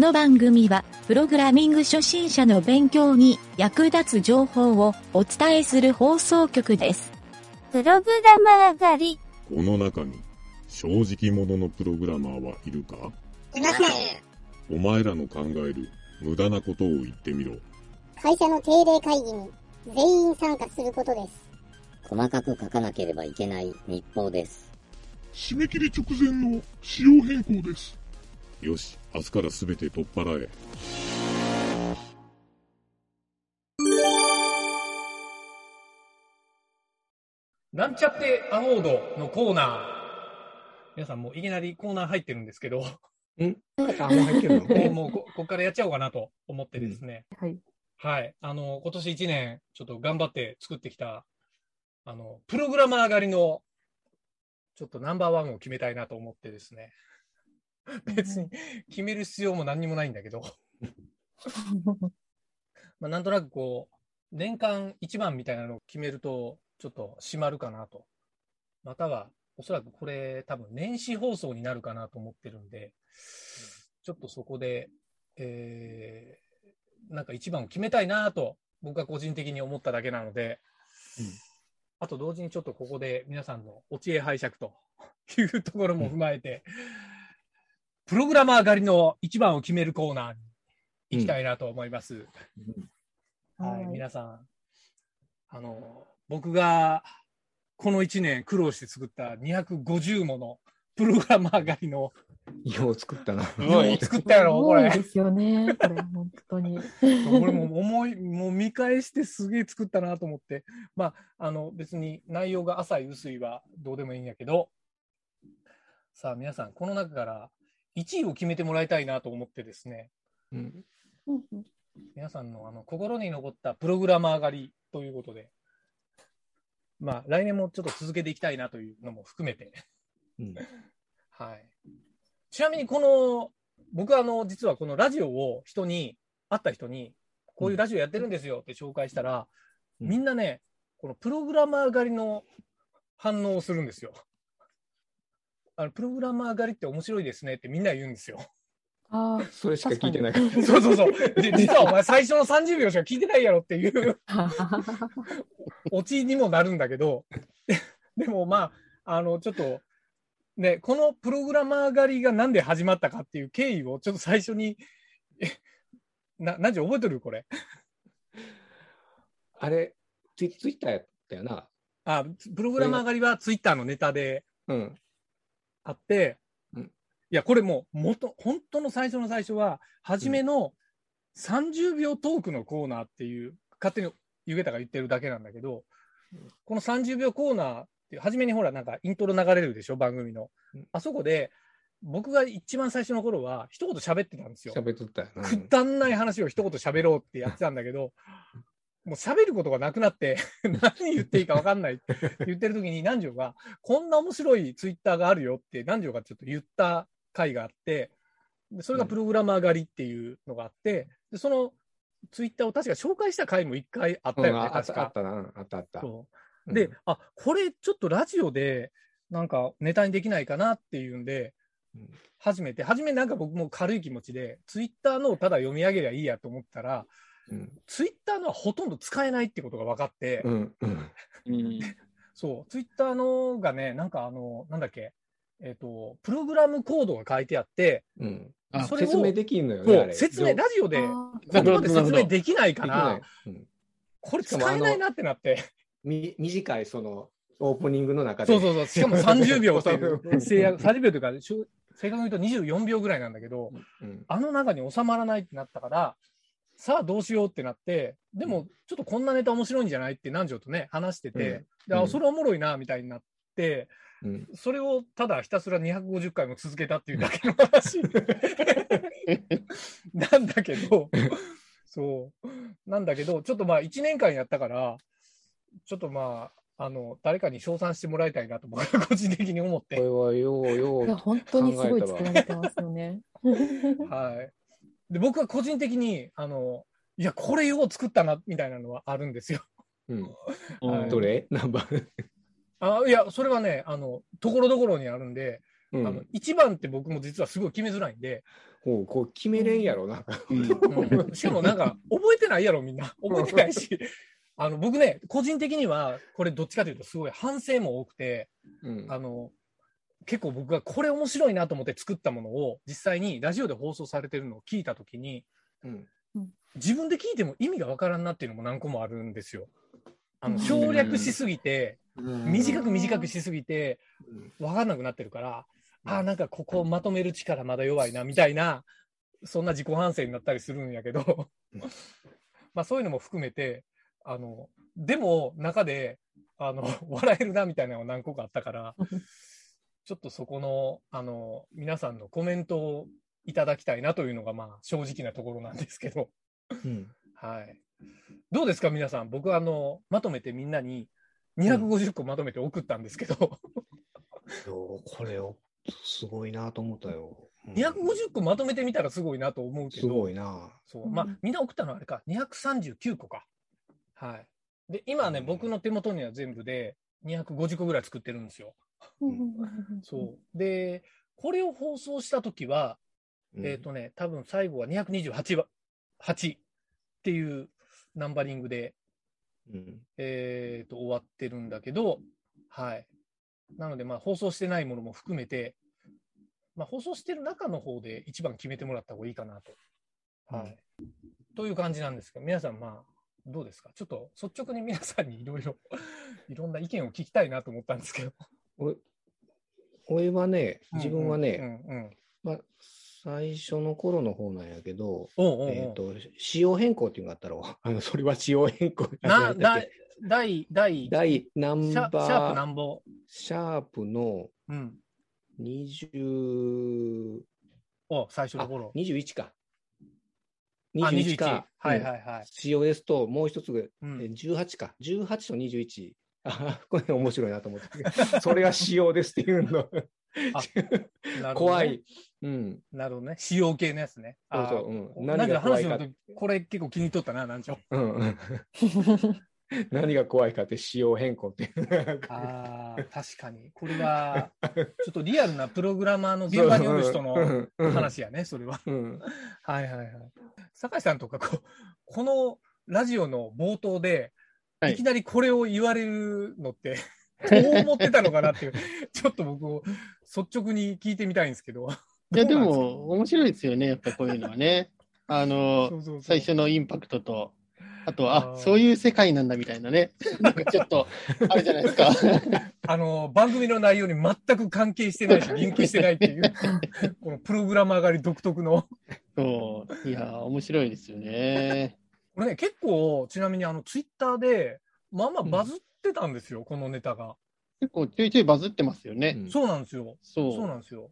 の番組は、プログラミング初心者の勉強に役立つ情報をお伝えする放送局です。プログラマー狩り。この中に正直者のプログラマーはいるか？いません。お前らの考える無駄なことを言ってみろ。会社の定例会議に全員参加することです。細かく書かなければいけない日報です。締め切り直前の仕様変更です。よし、明日から全て取っ払え。なんちゃってアワードのコーナー。皆さんもういきなりコーナー入ってるんですけど、あ、もう入ってるの？もうここっからやっちゃおうかなと思ってですね。はい。はい。あの、今年1年、ちょっと頑張って作ってきた、あの、プログラマー狩りの、ちょっとナンバーワンを決めたいなと思ってですね。別に決める必要も何にもないんだけど、まあ、なんとなくこう、年間一番みたいなのを決めると、ちょっと締まるかなと。または、おそらくこれ多分年始放送になるかなと思ってるんで、ちょっとそこで、えー、なんか一番を決めたいなと、僕が個人的に思っただけなので、あと同時にちょっとここで皆さんのお知恵拝借というところも踏まえて、プログラマー狩りの一番を決めるコーナーに行きたいなと思います。はい、皆さん、あの、僕がこの1年苦労して作った250ものプログラマー狩りのよう作ったな。よう作ったやろ、これ。ですよね、これ、本当に。俺も思い、もう見返してすげえ作ったなと思って。まあ、あの、別に内容が浅い薄いはどうでもいいんやけど、さあ皆さん、この中から1位を決めてもらいたいなと思ってですね、うん。皆さんのあの心に残ったプログラマー狩りということで、まあ、来年もちょっと続けていきたいなというのも含めて、うん。はい。ちなみにこの、僕はあの、実はこのラジオを人に、会った人に、こういうラジオやってるんですよって紹介したら、うんみんなね、このプログラマー狩りの反応をするんですよ。あのプログラマー狩りって面白いですねってみんな言うんですよ。あそれしか聞いてないから。そうそうそう。で、実はお前最初の30秒しか聞いてないやろっていうあ。オチにもなるんだけど、でもまあ、あの、ちょっと、ね、このプログラマー狩りがなんで始まったかっていう経緯をちょっと最初に、えな、何時覚えてるこれ？あれ、ツイツイッターやったよな。あ、プログラマー狩りはツイッターのネタでうん。あって、うんいや、これもう、元、本当の最初の最初は、初めの30秒トークのコーナーっていう、勝手にゆげたが言ってるだけなんだけど、この30秒コーナーっていう、初めにほら、なんかイントロ流れるでしょ、番組のうん。あそこで、僕が一番最初の頃は、一言喋ってたんですよ。喋っとったよな。くだんない話を一言喋ろうってやってたんだけど、もう喋ることがなくなって、何言っていいか分かんないって言ってる時に南條が、こんな面白いツイッターがあるよって南條がちょっと言った回があって、でそれがプログラマー狩りっていうのがあって、でそのツイッターを確か紹介した回も一回あったよね、うんああっ。たあったな。あったあった。そうで、あ、これちょっとラジオでなんかネタにできないかなっていうんで、うん初めて、初めなんか僕も軽い気持ちで、ツイッターのをただ読み上げりゃいいやと思ったら、うん。ツイッターのはほとんど使えないってことが分かって、うん。うん。そう、ツイッターのがね、なんかあの、なんだっけ、えっ、と、プログラムコードが書いてあって、うん。あそれを説明できんのよね。説明、ラジオであ言葉で説明できないからい、。うんこれ使えないなってなって、み短いそのオープニングの中で。そうそうそう、しかも30秒っていう う制約、30秒というか、正確に言うと24秒ぐらいなんだけど、うん。あの中に収まらないってなったから、さあどうしようってなって、でもちょっとこんなネタ面白いんじゃないって南條とね、話してて、うんそれおもろいなみたいになって、うん。それをただひたすら250回も続けたっていうだけの話 なんだけど、そう。なんだけど、ちょっとまあ1年間やったから、ちょっとまあ、あの、誰かに称賛してもらいたいなと僕は 個人的に思っこれて。はようよういや、本当にすごい作られてますよね。はい。で、僕は個人的に、あの、いや、これよう作ったな、みたいなのはあるんですよ。うん。はいどれ？何番あいや、それはね、あの、ところどころにあるんで、うんあの、1番って僕も実はすごい決めづらいんで、ほうこう決めれんやろな。うん しかもなんか、覚えてないやろ、みんな。覚えてないし。あの、僕ね、個人的には、これどっちかというと、すごい反省も多くて、うんあの、結構僕がこれ面白いなと思って作ったものを、実際にラジオで放送されてるのを聞いたときに、うん。自分で聞いても意味がわからんなっていうのも何個もあるんですよ。あの、うん。省略しすぎて、短く短くししすぎて、うん。わかんなくなってるから、ああ、なんかここまとめる力まだ弱いな、みたいな、そんな自己反省になったりするんやけど。うん、まあそういうのも含めて、あの、でも中で、あの、笑えるな、みたいなのが何個かあったから、ちょっとそこの、あの、皆さんのコメントをいただきたいなというのが、まあ正直なところなんですけど、うんはい。どうですか、皆さん。僕は、あの、まとめてみんなに250個まとめて送ったんですけど、よこれをすごいなと思ったよ。うん250個まとめてみたらすごいなと思うけすど、ごいな。そう。まあうん、みんな送ったのはあれか、239個か。はい。で、今はね、うん僕の手元には全部で250個ぐらい作ってるんですよ。そう。で、これを放送したときは、うんえっ、とね、多分最後は228は8っていうナンバリングで、うんえっ、と、終わってるんだけど、はい。なので、まあ、放送してないものも含めて、まあ、放送してる中の方で一番決めてもらった方がいいかなと。はい。という感じなんですけど、皆さん、まあ、どうですか？ちょっと率直に皆さんにいろいろ、いろんな意見を聞きたいなと思ったんですけど。俺俺はね、自分はね、うんうんうん。まあ、最初の頃の方なんやけど、おうおうおうえっ、と、仕様変更っていうのがあったろ。あの、それは仕様変更。な、んだ第、第、シ第ナンャシャープバー、なんぼ。シャープのうん。20、お、最初あの頃。21か。あ、21か。はいはいはい。仕様ですと、もう一つが、うえん。18か。18と21。あ、これ面白いなと思って。それが仕様ですっていうの。怖い。。うん。なるほどね。使用系のやつね。そうそううん何が怖いかこれ結構気に入っとったな、なんちゃうんうん。何が怖いかって仕様変更っていう。ああ、確かに。これは、ちょっとリアルなプログラマーの現場におる人のの話やね、それは。うん。はいはいはい。酒井さんとかこう、このラジオの冒頭で、はいいきなりこれを言われるのって、どう思ってたのかなっていう、ちょっと僕を率直に聞いてみたいんですけど。いや、でも、面白いですよね、やっぱこういうのはね。あのそ、うそうそう最初のインパクトと、あとは、あ、そういう世界なんだみたいなね。なんかちょっと、あるじゃないですか。あの、番組の内容に全く関係してないし、リンクしてないっていう、このプログラマー狩り独特の。そう。いや、面白いですよね。これね、結構、ちなみにあの、ツイッターで、まあまあバズってたんですよ、このネタが。結構ちょいちょいバズってますよね。そうなんですよ。そう。そうなんですよ。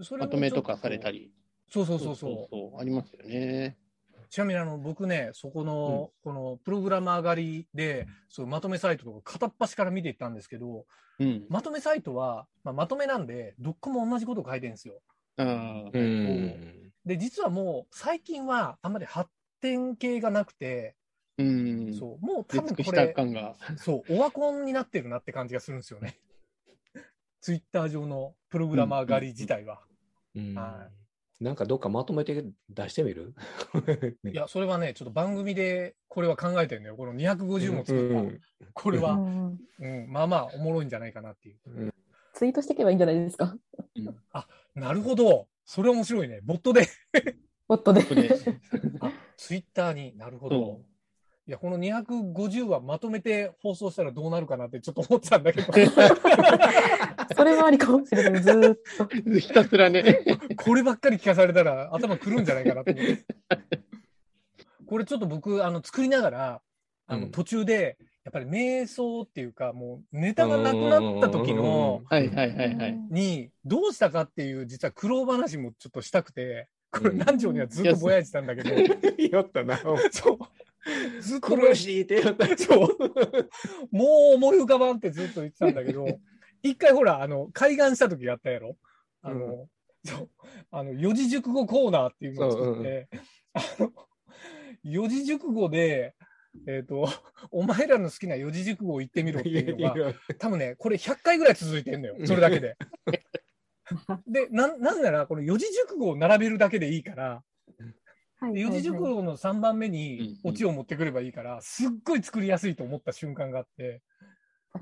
それもまとめとかされたり。そうそうそうそう。そうそうありますよね。ちなみにあの、僕ね、そこの、このプログラマー狩りで、そうまとめサイトとか片っ端から見ていったんですけど、うん。まとめサイトは、まあ、まとめなんで、どっこも同じこと書いてるんですよ。うん。で、実はもう、最近はあんまり発展系がなくて、うん。そう、もう多分これ、感が。そう、オワコンになってるなって感じがするんですよね。ツイッター上のプログラマー狩り自体は。なんかどっかまとめて出してみる？いや、それはね、ちょっと番組でこれは考えてるんだよ。この250も作った。うんこれは、うんうん、まあまあおもろいんじゃないかなっていう。ツイートしていけばいいんじゃないですか？なるほど。それ面白いね。ボットで。ボットで。ツイッターになるほどそ。いや、この250はまとめて放送したらどうなるかなってちょっと思ってたんだけど、それはありかもしれない。ずーっと。ひたすらね。こればっかり聞かされたら頭くるんじゃないかなと思って。これちょっと僕、あの、作りながら、あの、うん途中で、やっぱり瞑想っていうか、もうネタがなくなった時の、はいはいはいはい。に、どうしたかっていう、実は苦労話もちょっとしたくて、これうん南條にはずっとぼやいてたんだけど、やったな。そう。ずっと苦しいってやった。そう。もう思い浮かばんってずっと言ってたんだけど、一回ほら、あの、海岸した時があったやろあの、そう、あの、四字熟語コーナーっていうのを作って、あの、四字熟語で、えっ、と、お前らの好きな四字熟語を言ってみろっていうのが、多分ね、これ100回ぐらい続いてんのよ。それだけで。で、なん、なんなら、この四字熟語を並べるだけでいいから、はいで四字熟語の3番目うんにうん。オチを持ってくればいいから、すっごい作りやすいと思った瞬間があって、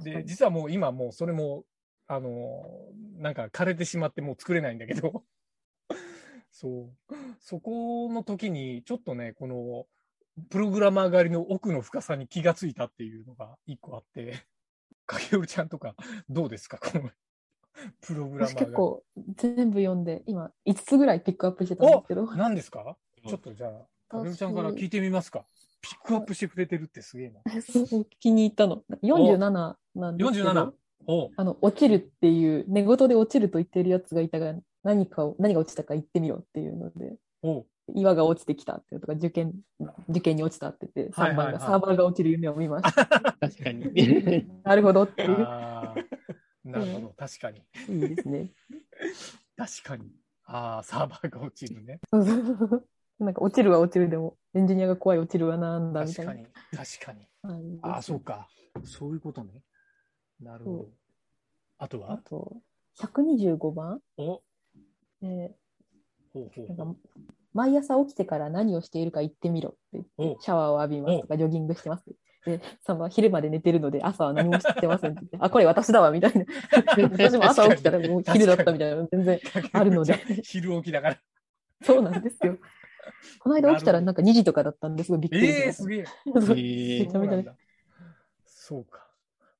で、実はもう今もうそれも、あのーなんか枯れてしまってもう作れないんだけど、そう。そこの時に、ちょっとね、この、プログラマー狩りの奥の深さに気がついたっていうのが一個あって、影るちゃんとかどうですか？この、プログラマー私。結構全部読んで、今5つぐらいピックアップしてたんですけど、何ですか？ちょっとじゃあ、影るちゃんから聞いてみますか。ピックアップしてくれてるってすげえな。そう気に入ったの。47なんですけど、47。おうあの、落ちるっていう、寝言で落ちると言ってるやつがいたが、何かを、何が落ちたか言ってみろっていうので、おう岩が落ちてきたっていうとか、受験、受験に落ちたって言って、3はいはいはい番がサーバーが落ちる夢を見ました。確かに。なるほどっていう。なるほど、確かに。いいですね。確かに。ああ、サーバーが落ちるね。そうそうそう。なんか落ちるは落ちるでも、エンジニアが怖い落ちるはなんだみたいな確かに。確かに。ああ、そうか。そういうことね。なるほど。あとは？あと、125番？おえほうほうーなんか毎朝起きてから何をしているか言ってみろってシャワーを浴びますとか、ジョギングしてます。で、その昼まで寝てるので、朝は何もしてませんって言って、あ、これ私だわ、みたいな。私も朝起きたらもう昼だったみたいなの全然あるので。昼起きだから。そうなんですよ。この間起きたらなんか2時とかだったんですごいびっくりしええました。すげえ。そうえめちゃめちゃねそうか。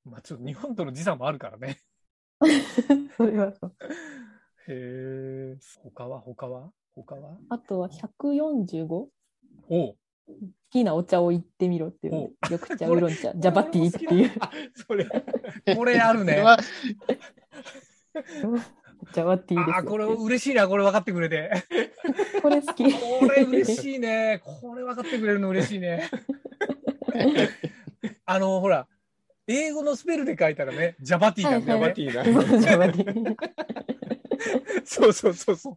まあちょっと日本との時差もあるからね。それはそう。へえ。他は？他は？他は？あとは 145? 好おうきなお茶を言ってみろっていうので、緑茶、ウーロン茶、ジャバティーっていう。あそれ、これあるね。ジャバティーですよああ、これ嬉しいな、これ分かってくれて。これ好き。これ嬉しいね。これ分かってくれるの嬉しいね。あの、ほら、英語のスペルで書いたらね、ジャバティなんだよね。ジャバティーだ。そ うジャバティー。そうそうそうそう。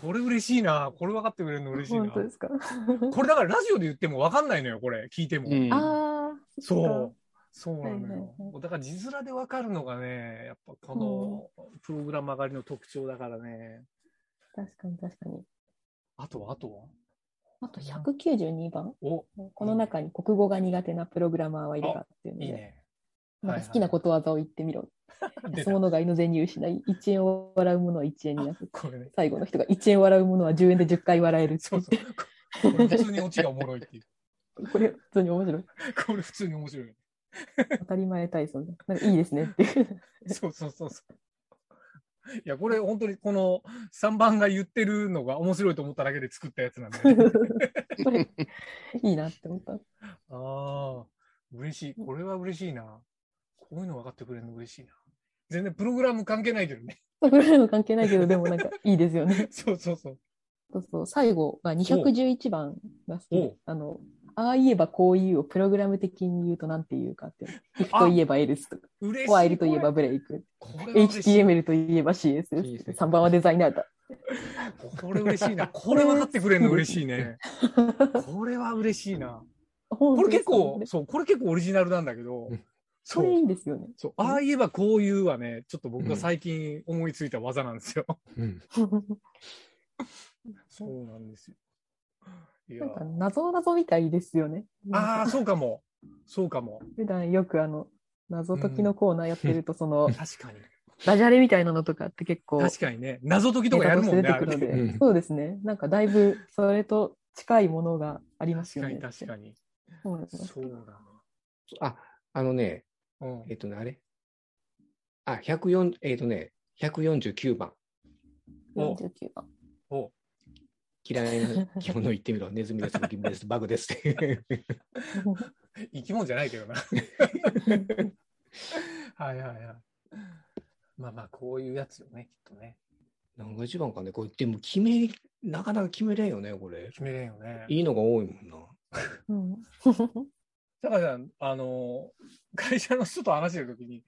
これ嬉しいな。これ分かってくれるの嬉しいな。本当ですか？これだからラジオで言っても分かんないのよ、これ。聞いても。うんああ、そう。そうなのよ。はいはいはいだから字面で分かるのがね、やっぱこのプログラム上がりの特徴だからね。確かに確かに。あとは、あとは？あと192番？お、この中に国語が苦手なプログラマーはいるかっていうので、いいね。なんか好きなことわざを言ってみろ。出安た物買いの銭失い、1円を笑うものは1円になる。これね。最後の人が1円笑うものは10円で10回笑えるってそうそう。これ普通にオチがおもろいっていう。これ普通に面白い。これ普通に面白い。当たり前体操で。なんかいいですねっていう。そうそうそうそう。いや、これ本当にこの3番が言ってるのが面白いと思っただけで作ったやつなんで、ね。これ、いいなって思った。ああ、嬉しい。これは嬉しいな。こういうの分かってくれるの嬉しいな。全然プログラム関係ないけどね。プログラム関係ないけど、でもなんかいいですよね。そうそうそう。そうそう最後が211番が好きあの、ああ言えばこう言うをプログラム的に言うと何て言うかっていう。if と言えば else とか、嬉しい。while と言えばブレイク。HTML と言えば CSS、3番はデザイナーだ。これ嬉しいな。これ分かってくれるの嬉しいね。これは嬉しいな。ここれ結構、そう、これ結構オリジナルなんだけど、これいそう。いんですよね。そう、ああ言えばこう言うはね、ちょっと僕が最近思いついた技なんですよ。うん そうなんですよ。いやなんか謎謎みたいですよね。ああ、そうかも。そうかも。普段よくあの、謎解きのコーナーやってると、その、確かに。ダジャレみたいなのとかって結構、確かにね。謎解きとかやるもんね。ネタとして出てくるので、うんそうですね。なんかだいぶそれと近いものがあります確かよね。に確かに。そうなんですそうだあ、あのね、な。うんえっとね、あれ？あ、104、えっとね、149番。お49番。お嫌いな 着物言ってみろ。ネズミです、ギムです、バグですって。生き物じゃないけどな。はいはいはい。まあまあ、こういうやつよね、きっとね。何が一番かね、これ、でも決め、なかなか決めれんよね、これ。決めれんよね。いいのが多いもんな。うんだから、あの、会社の人と話してるときに、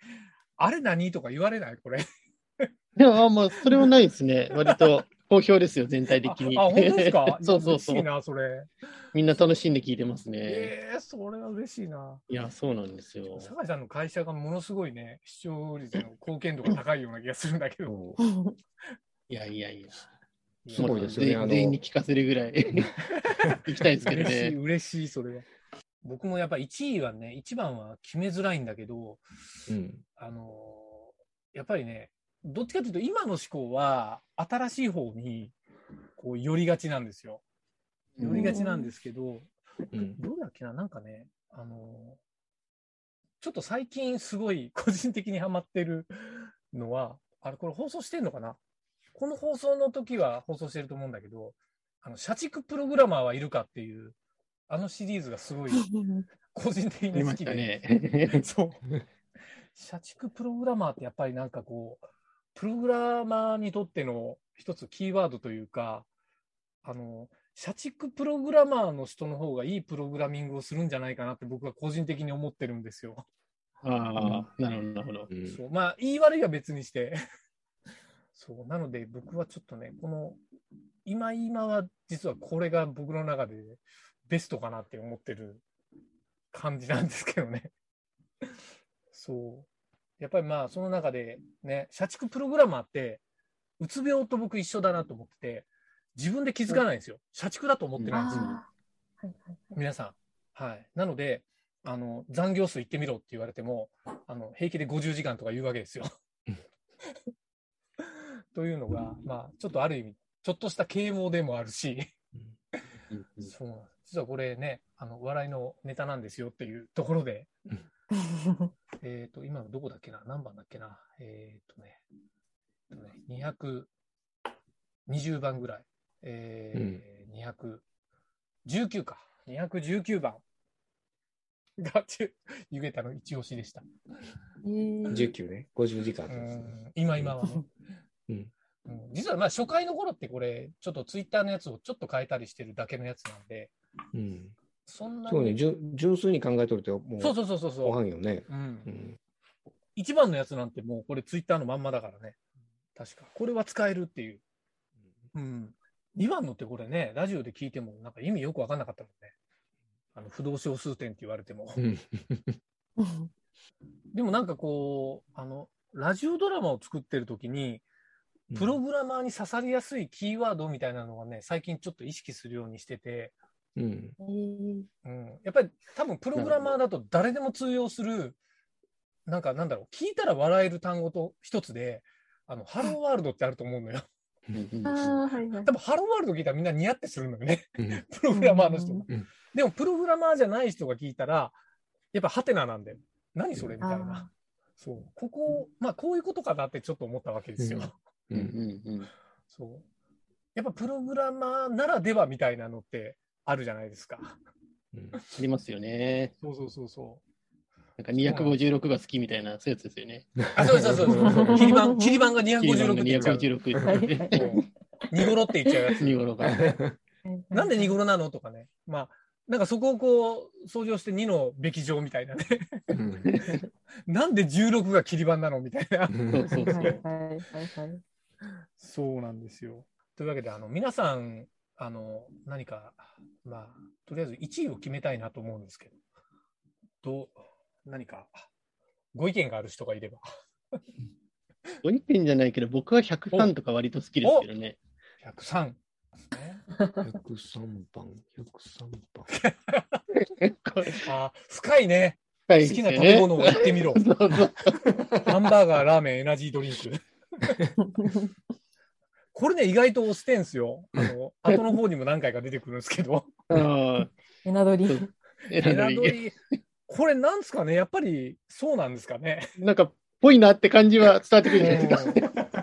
あれ何とか言われない？これ。でも、まあ、それはないですね。割と好評ですよ、全体的に。あ、あ本当ですか？そうそうそう嬉しい。な、それ。みんな楽しんで聞いてますね。ええそれは嬉しいな。いや、そうなんですよ。酒井さんの会社がものすごいね、視聴率の貢献度が高いような気がするんだけど。いやいやいや。すごいですよね。あの全全員に聞かせるぐらい 行きたいですけど嬉しい、ね。嬉しい、それは。僕もやっぱ1位はね、1番は決めづらいんだけど、うん。あのーやっぱりね、どっちかというと今の思考は新しい方にこう寄りがちなんですよ。寄りがちなんですけど、うん。どうだっけな、なんかね、あのーちょっと最近すごい個人的にハマってるのは、あれこれ放送してんのかな？この放送の時は放送してると思うんだけど、あの、社畜プログラマーはいるかっていう、あのシリーズがすごい 個人的に好きで。ね。そう。社畜プログラマーってやっぱりなんかこう、プログラマーにとっての一つキーワードというか、あの、社畜プログラマーの人の方がいいプログラミングをするんじゃないかなって僕は個人的に思ってるんですよ。ああ、なるほど、なるほど。うんそうまあ、言い悪いは別にして。そう。なので僕はちょっとね、この、今今は実はこれが僕の中でベストかなって思ってる感じなんですけどね。そう。やっぱりまあ、その中でね、社畜プログラマーって、うつ病と僕一緒だなと思ってて、自分で気づかないんですよ。社畜だと思ってないんですよ。あーはいはいはい皆さん。はい。なので、あの、残業数行ってみろって言われても、あの、平気で50時間とか言うわけですよ。というのが、まあ、ちょっとある意味、ちょっとした啓蒙でもあるし、そうなんです。実はこれね、あの、笑いのネタなんですよっていうところで、えっと、今どこだっけな？何番だっけな？えっ、とね、えっとね、220番ぐらい。えー219か。219番。が、ちゅゆげたの一押しでした。えー19ね。50時間うです今今はね。うん。うん。実はまあ初回の頃ってこれ、ちょっとツイッターのやつをちょっと変えたりしてるだけのやつなんで、うん。そんなそうね、に。純純粋に考えとると、もう、そうそうそうそうごそう。飯よね。うんう。ん。一番のやつなんてもうこれツイッターのまんまだからね。確か。これは使えるっていう。うん。2番のってこれね、ラジオで聞いてもなんか意味よくわかんなかったもんね。あの、不動小数点って言われても。うん。でもなんかこう、あの、ラジオドラマを作ってる時に、プログラマーに刺さりやすいキーワードみたいなのがね、最近ちょっと意識するようにしてて、うん。えーうん、やっぱり多分プログラマーだと誰でも通用する、なんかなんだろう、聞いたら笑える単語と一つで、あの、ハローワールドってあると思うのよ。ああ、はいはい。多分ハローワールド聞いたらみんなニヤってするのよね。うんプログラマーの人がうん。でもプログラマーじゃない人が聞いたら、やっぱハテナなんだよ。何それ？みたいなあ。そう。ここ、まあこういうことかなってちょっと思ったわけですよ。ううんんうんうんそう。やっぱプログラマーならではみたいなのってあるじゃないですか。うんありますよね。そうそうそうそなんか256が好きみたいな、そういうやつですよね。う。あ、そうそうそうそう。切り板、切り板がキリバン256がって言っちゃう。256はいではいそうニゴロって言っちゃうやつ。ニゴロが。なんでニゴロなのとかね。まあ、なんかそこをこう、掃除をして2のべき上みたいなね。うん なんで16が切り板なのみたいな。そうそうそう。はいはいはいはい。そうなんですよ。というわけで、あの、皆さん、あの、何か、まあ、とりあえず1位を決めたいなと思うんですけど、どう、何か、ご意見がある人がいれば。ご意見じゃないけど、僕は103とか割と好きですけどね。103 ですね。103番、103番。あー深いね。好好きな食べ物を言ってみろ。そうそう。ハンバーガー、ラーメン、エナジードリンク。これね、意外と押してんすよ。あの、後の方にも何回か出てくるんですけど。あエナドリ。エエナナドリこれなんですかね？やっぱりそうなんですかね？なんか、ぽいなって感じは伝わってくるじゃないで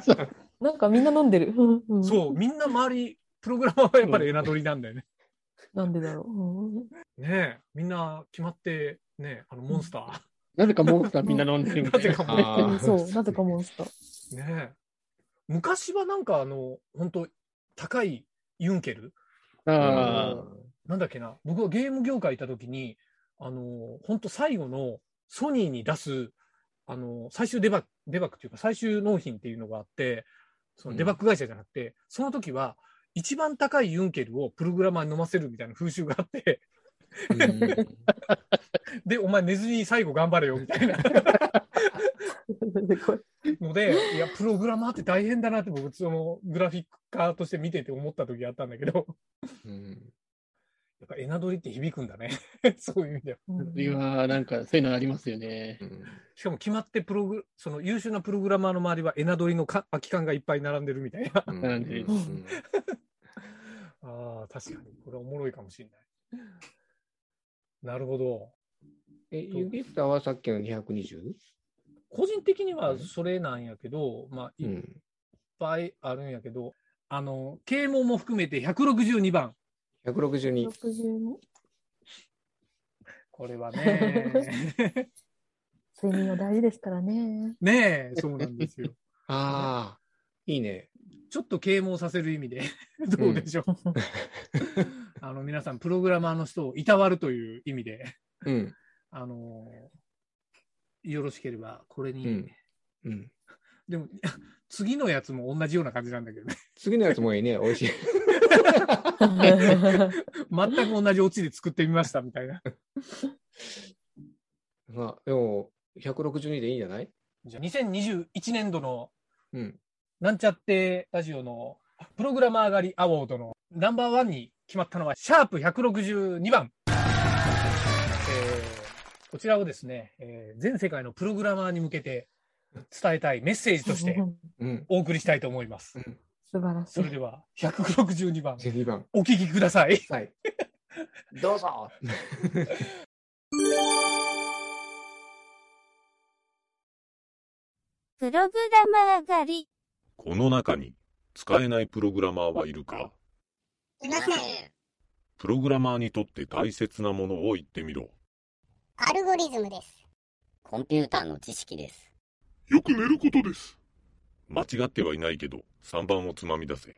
すか。なんかみんな飲んでる。うんうんそう、みんな周り、プログラマーはやっぱりエナドリなんだよね。なんでだろう。うんねえ、みんな決まって、ねあの、モンスター。なぜかモンスターみんな飲んでるみたいな。なぜかモンあーそう、なぜかモンスター。ねえ。昔はなんかあの、本当高いユンケル？あなんだっけな、僕はゲーム業界いた時に、あの、本当最後のソニーに出す、あの、最終デバッグ、デバッグっていうか最終納品っていうのがあって、そのデバッグ会社じゃなくて、その時は一番高いユンケルをプログラマーに飲ませるみたいな風習があって、で、お前寝ずに最後頑張れよみたいな ので、いや、プログラマーって大変だなって僕、そのグラフィックカーとして見てて思った時あったんだけど、やっぱエナドリって響くんだね。そういう意味では。いやなんかそういうのありますよね。しかも決まってプログ、その優秀なプログラマーの周りはエナドリのか空き缶がいっぱい並んでるみたいな。並ん。でるああ、確かに。これおもろいかもしれない。なるほど。え、ユゲッターはさっきの 220? 個人的にはそれなんやけど、まあ、いっぱいあるんやけど、あの、啓蒙も含めて162番。162。62これはね。睡眠は大事ですからね。ねえ、そうなんですよ。ああ、いいね。ちょっと啓蒙させる意味で、どうでしょう。あの、皆さん、プログラマーの人をいたわるという意味で、うん。あの、よろしければ、これに、うん。うん。でも、次のやつも同じような感じなんだけどね。次のやつもいいね。美味しい。全く同じオチで作ってみましたみたいな。まあ、でも、162でいいんじゃない？じゃあ、2021年度の、うん。なんちゃってラジオのプログラマー上がりアワードのナンバーワンに決まったのは、シャープ162番。えーこちらをですね、えー全世界のプログラマーに向けて伝えたいメッセージとしてうん。お送りしたいと思います。素晴らしい。それでは、162番、2番。お聞きください。はい。どうぞプログラマー狩り。この中に使えないプログラマーはいるか？いません。プログラマーにとって大切なものを言ってみろ。アルゴリズムです。コンピューターの知識です。よく寝ることです。間違ってはいないけど、3番をつまみ出せ。